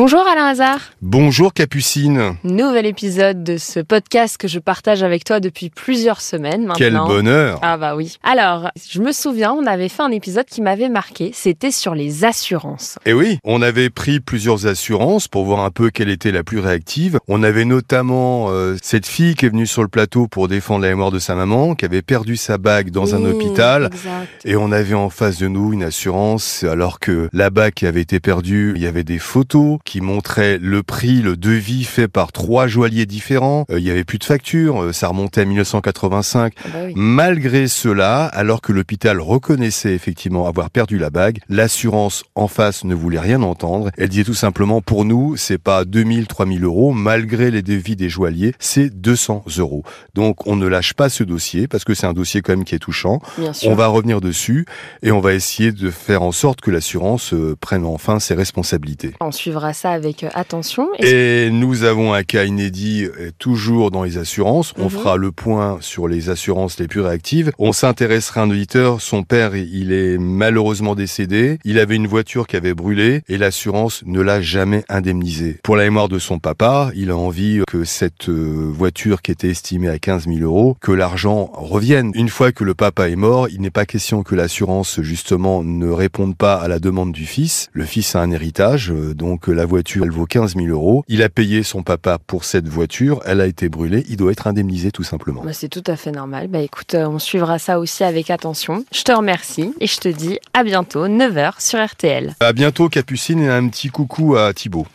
Bonjour Alain Hazard. Bonjour Capucine. Nouvel épisode de ce podcast que je partage avec toi depuis plusieurs semaines maintenant. Quel bonheur. Ah bah oui. Alors, je me souviens, on avait fait un épisode qui m'avait marqué, c'était sur les assurances. Et oui, on avait pris plusieurs assurances pour voir un peu quelle était la plus réactive. On avait notamment euh, cette fille qui est venue sur le plateau pour défendre la mémoire de sa maman, qui avait perdu sa bague dans un hôpital. exact. Et on avait en face de nous une assurance, alors que la bague qui avait été perdue, il y avait des photos qui montraient le prix, le devis fait par trois joailliers différents. Euh, il y avait plus de facture, euh, ça remontait à 1985. Ah bah oui. Malgré cela, alors que l'hôpital reconnaissait effectivement avoir perdu la bague, l'assurance en face ne voulait rien entendre. Elle disait tout simplement, pour nous, c'est pas 2000, 3000 euros, malgré les devis des joailliers, c'est 200 euros. Donc, on ne lâche pas ce dossier, parce que c'est un dossier quand même qui est touchant. On va revenir dessus, et on va essayer de faire en sorte que l'assurance euh, prenne enfin ses responsabilités. On suivra ça avec euh, attention. Et nous avons un cas inédit euh, toujours dans les assurances. On Mhm. fera le point sur les assurances les plus réactives. On s'intéressera à un auditeur. Son père, il est malheureusement décédé. Il avait une voiture qui avait brûlé et l'assurance ne l'a jamais indemnisé. Pour la mémoire de son papa, il a envie que cette euh, voiture qui était estimée à 15 000 euros, que l'argent revienne. Une fois que le papa est mort, il n'est pas question que l'assurance, justement, ne réponde pas à la demande du fils. Le fils a un héritage, donc la voiture, elle vaut 15 000 euros. Il a payé son papa pour cette voiture, elle a été brûlée, il doit être indemnisé tout simplement. bah, c'est tout à fait normal. Bah écoute, euh, on suivra ça aussi avec attention. Je te remercie et je te dis à bientôt, 9h sur RTL. À bientôt Capucine et un petit coucou à Thibaut.